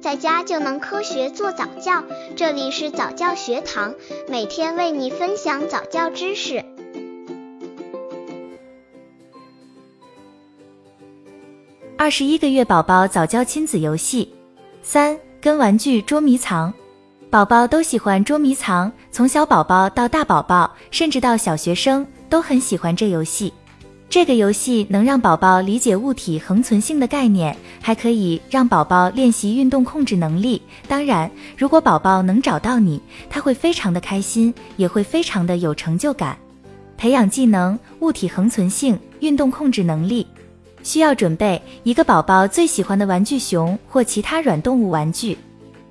在家就能科学做早教。这里是早教学堂，每天为你分享早教知识。二十一个月宝宝早教亲子游戏三：跟玩具捉迷藏。宝宝都喜欢捉迷藏，从小宝宝到大宝宝，甚至到小学生都很喜欢这游戏。这个游戏能让宝宝理解物体恒存性的概念，还可以让宝宝练习运动控制能力。当然，如果宝宝能找到你，他会非常的开心，也会非常的有成就感。培养技能：物体恒存性、运动控制能力。需要准备一个宝宝最喜欢的玩具熊或其他软动物玩具。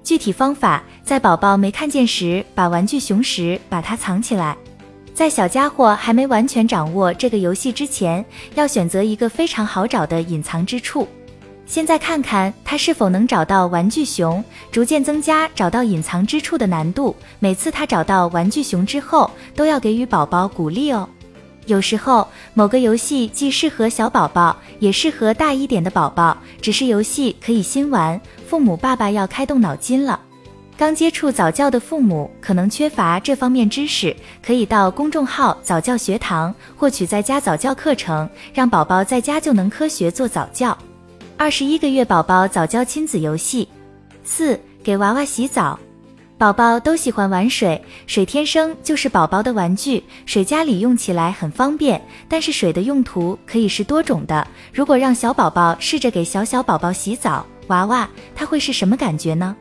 具体方法：在宝宝没看见时，把玩具熊时把它藏起来。在小家伙还没完全掌握这个游戏之前，要选择一个非常好找的隐藏之处。现在看看他是否能找到玩具熊，逐渐增加找到隐藏之处的难度。每次他找到玩具熊之后，都要给予宝宝鼓励哦。有时候某个游戏既适合小宝宝，也适合大一点的宝宝，只是游戏可以新玩，父母爸爸要开动脑筋了。刚接触早教的父母可能缺乏这方面知识，可以到公众号早教学堂获取在家早教课程，让宝宝在家就能科学做早教。二十一个月宝宝早教亲子游戏四，给娃娃洗澡。宝宝都喜欢玩水，水天生就是宝宝的玩具，水家里用起来很方便。但是水的用途可以是多种的。如果让小宝宝试着给小小宝宝洗澡，娃娃他会是什么感觉呢？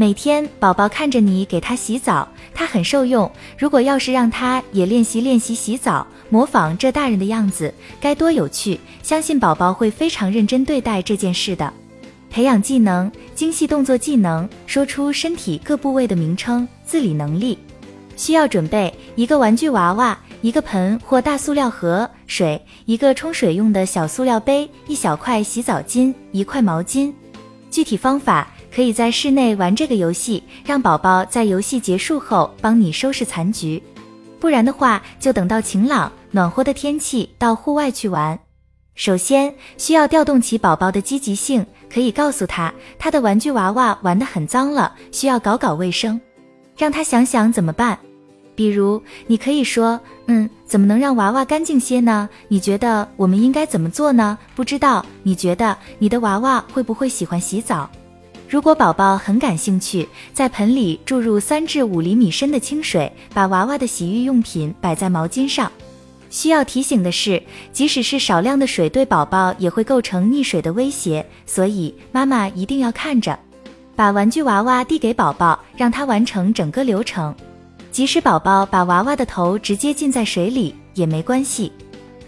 每天宝宝看着你给他洗澡，他很受用。如果要是让他也练习练习洗澡，模仿这大人的样子，该多有趣！相信宝宝会非常认真对待这件事的。培养技能：精细动作技能，说出身体各部位的名称，自理能力。需要准备一个玩具娃娃，一个盆或大塑料盒，水，一个冲水用的小塑料杯，一小块洗澡巾，一块毛巾。具体方法。可以在室内玩这个游戏，让宝宝在游戏结束后帮你收拾残局。不然的话，就等到晴朗暖和的天气到户外去玩。首先需要调动起宝宝的积极性，可以告诉他他的玩具娃娃玩得很脏了，需要搞搞卫生，让他想想怎么办。比如，你可以说：“嗯，怎么能让娃娃干净些呢？你觉得我们应该怎么做呢？不知道，你觉得你的娃娃会不会喜欢洗澡？”如果宝宝很感兴趣，在盆里注入三至五厘米深的清水，把娃娃的洗浴用品摆在毛巾上。需要提醒的是，即使是少量的水，对宝宝也会构成溺水的威胁，所以妈妈一定要看着。把玩具娃娃递给宝宝，让他完成整个流程。即使宝宝把娃娃的头直接浸在水里也没关系。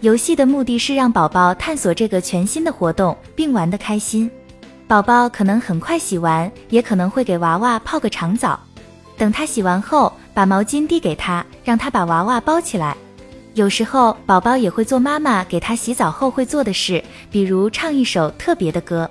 游戏的目的是让宝宝探索这个全新的活动，并玩得开心。宝宝可能很快洗完，也可能会给娃娃泡个长澡。等他洗完后，把毛巾递给他，让他把娃娃包起来。有时候，宝宝也会做妈妈给他洗澡后会做的事，比如唱一首特别的歌。